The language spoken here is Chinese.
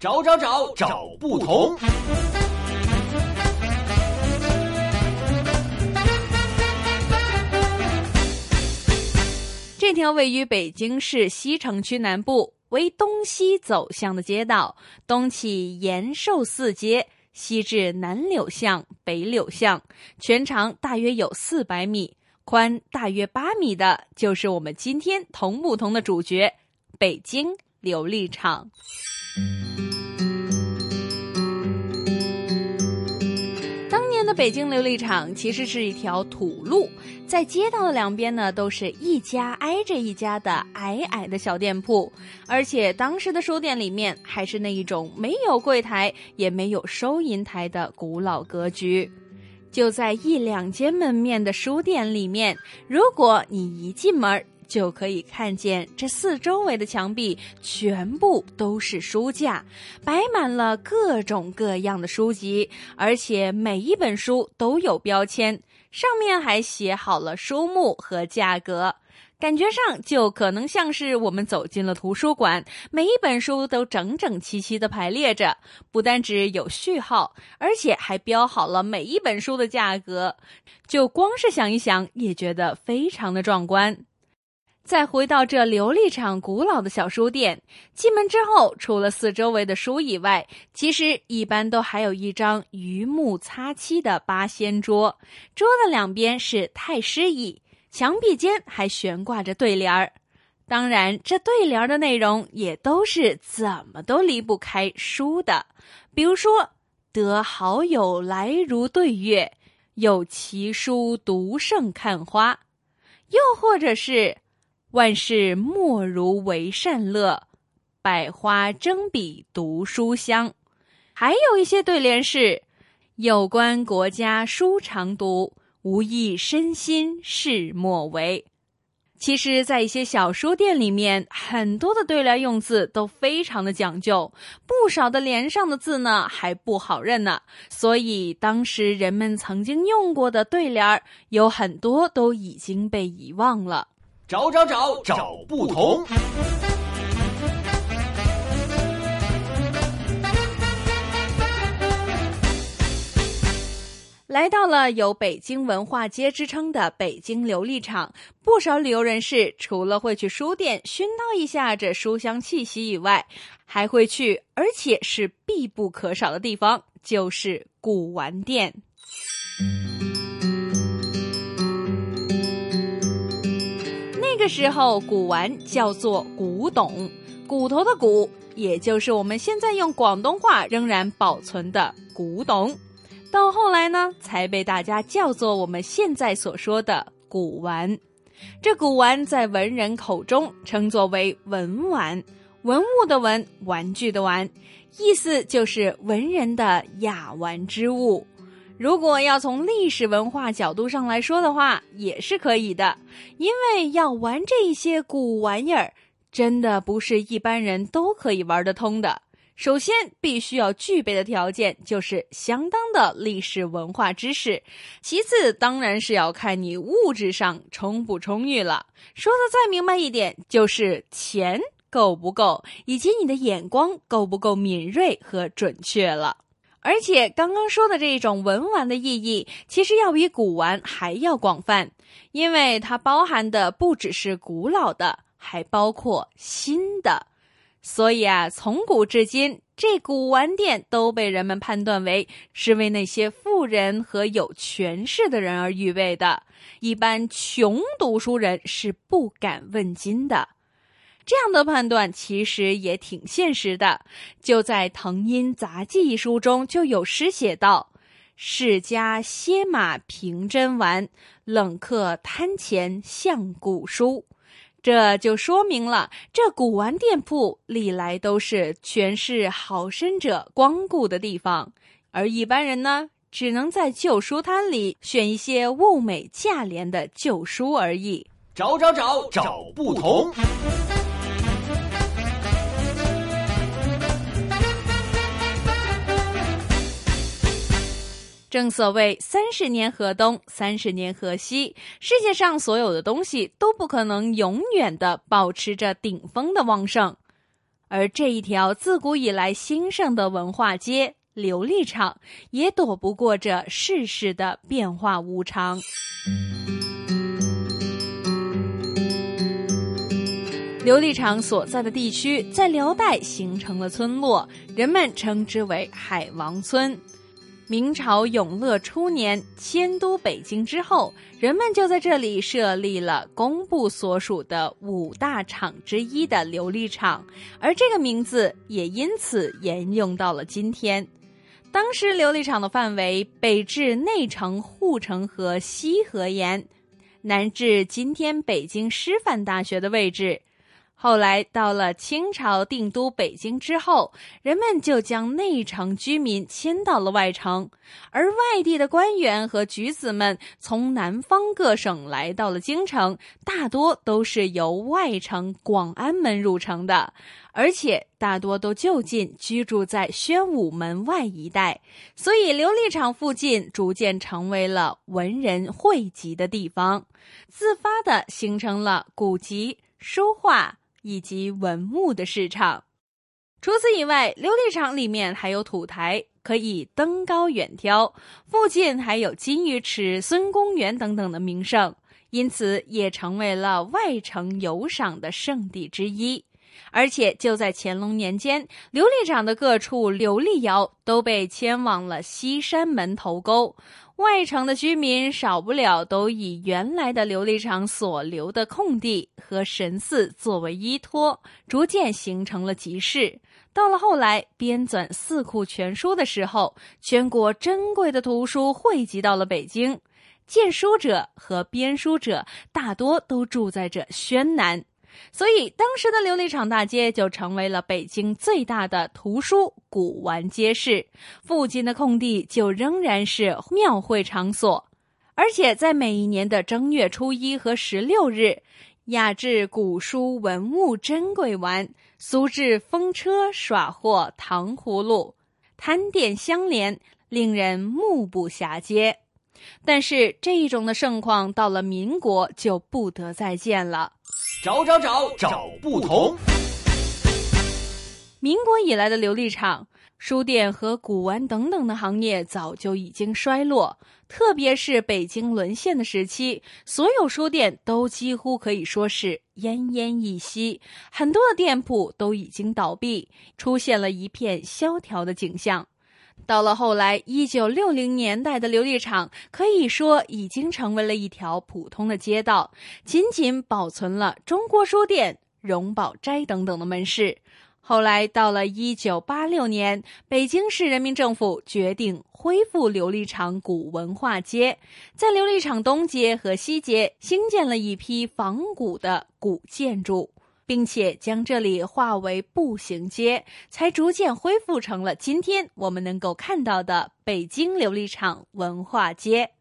找找找找不同。这条位于北京市西城区南部、为东西走向的街道，东起延寿寺街，西至南柳巷、北柳巷，全长大约有四百米，宽大约八米的，就是我们今天同不同的主角——北京琉璃厂。北京琉璃厂其实是一条土路，在街道的两边呢，都是一家挨着一家的矮矮的小店铺，而且当时的书店里面还是那一种没有柜台也没有收银台的古老格局。就在一两间门面的书店里面，如果你一进门，就可以看见这四周围的墙壁全部都是书架，摆满了各种各样的书籍，而且每一本书都有标签，上面还写好了书目和价格。感觉上就可能像是我们走进了图书馆，每一本书都整整齐齐的排列着，不单只有序号，而且还标好了每一本书的价格。就光是想一想，也觉得非常的壮观。再回到这琉璃厂古老的小书店，进门之后，除了四周围的书以外，其实一般都还有一张榆木擦漆的八仙桌，桌的两边是太师椅，墙壁间还悬挂着对联儿。当然，这对联儿的内容也都是怎么都离不开书的，比如说“得好友来如对月，有奇书读胜看花”，又或者是。万事莫如为善乐，百花争比读书香。还有一些对联是：有关国家书常读，无益身心事莫为。其实，在一些小书店里面，很多的对联用字都非常的讲究，不少的联上的字呢还不好认呢。所以，当时人们曾经用过的对联有很多都已经被遗忘了。找找找找不同。来到了有北京文化街之称的北京琉璃厂，不少旅游人士除了会去书店熏陶一下这书香气息以外，还会去，而且是必不可少的地方，就是古玩店。时候，古玩叫做古董，骨头的骨，也就是我们现在用广东话仍然保存的古董。到后来呢，才被大家叫做我们现在所说的古玩。这古玩在文人口中称作为文玩，文物的文，玩具的玩，意思就是文人的雅玩之物。如果要从历史文化角度上来说的话，也是可以的，因为要玩这一些古玩意儿，真的不是一般人都可以玩得通的。首先，必须要具备的条件就是相当的历史文化知识；其次，当然是要看你物质上充不充裕了。说的再明白一点，就是钱够不够，以及你的眼光够不够敏锐和准确了。而且刚刚说的这种文玩的意义，其实要比古玩还要广泛，因为它包含的不只是古老的，还包括新的。所以啊，从古至今，这古玩店都被人们判断为是为那些富人和有权势的人而预备的，一般穷读书人是不敢问津的。这样的判断其实也挺现实的，就在《藤阴杂记》一书中就有诗写道：“世家歇马平真玩，冷客摊前向古书。”这就说明了，这古玩店铺历来都是权势好身者光顾的地方，而一般人呢，只能在旧书摊里选一些物美价廉的旧书而已。找找找找不同。正所谓三十年河东，三十年河西。世界上所有的东西都不可能永远的保持着顶峰的旺盛，而这一条自古以来兴盛的文化街——琉璃厂，也躲不过这世事的变化无常。琉璃厂所在的地区在辽代形成了村落，人们称之为海王村。明朝永乐初年迁都北京之后，人们就在这里设立了工部所属的五大厂之一的琉璃厂，而这个名字也因此沿用到了今天。当时琉璃厂的范围北至内城护城河西河沿，南至今天北京师范大学的位置。后来到了清朝定都北京之后，人们就将内城居民迁到了外城，而外地的官员和举子们从南方各省来到了京城，大多都是由外城广安门入城的，而且大多都就近居住在宣武门外一带，所以琉璃厂附近逐渐成为了文人汇集的地方，自发的形成了古籍、书画。以及文物的市场。除此以外，琉璃厂里面还有土台，可以登高远眺。附近还有金鱼池、孙公园等等的名胜，因此也成为了外城游赏的圣地之一。而且就在乾隆年间，琉璃厂的各处琉璃窑都被迁往了西山门头沟。外城的居民少不了都以原来的琉璃厂所留的空地和神寺作为依托，逐渐形成了集市。到了后来编纂《四库全书》的时候，全国珍贵的图书汇集到了北京，荐书者和编书者大多都住在这宣南。所以，当时的琉璃厂大街就成为了北京最大的图书古玩街市，附近的空地就仍然是庙会场所。而且，在每一年的正月初一和十六日，雅致古书文物珍贵玩，俗制风车耍货、糖葫芦，摊店相连，令人目不暇接。但是，这一种的盛况到了民国就不得再见了。找找找找不同。民国以来的琉璃厂、书店和古玩等等的行业早就已经衰落，特别是北京沦陷的时期，所有书店都几乎可以说是奄奄一息，很多的店铺都已经倒闭，出现了一片萧条的景象。到了后来，一九六零年代的琉璃厂可以说已经成为了一条普通的街道，仅仅保存了中国书店、荣宝斋等等的门市。后来到了一九八六年，北京市人民政府决定恢复琉璃厂古文化街，在琉璃厂东街和西街兴建了一批仿古的古建筑。并且将这里化为步行街，才逐渐恢复成了今天我们能够看到的北京琉璃厂文化街。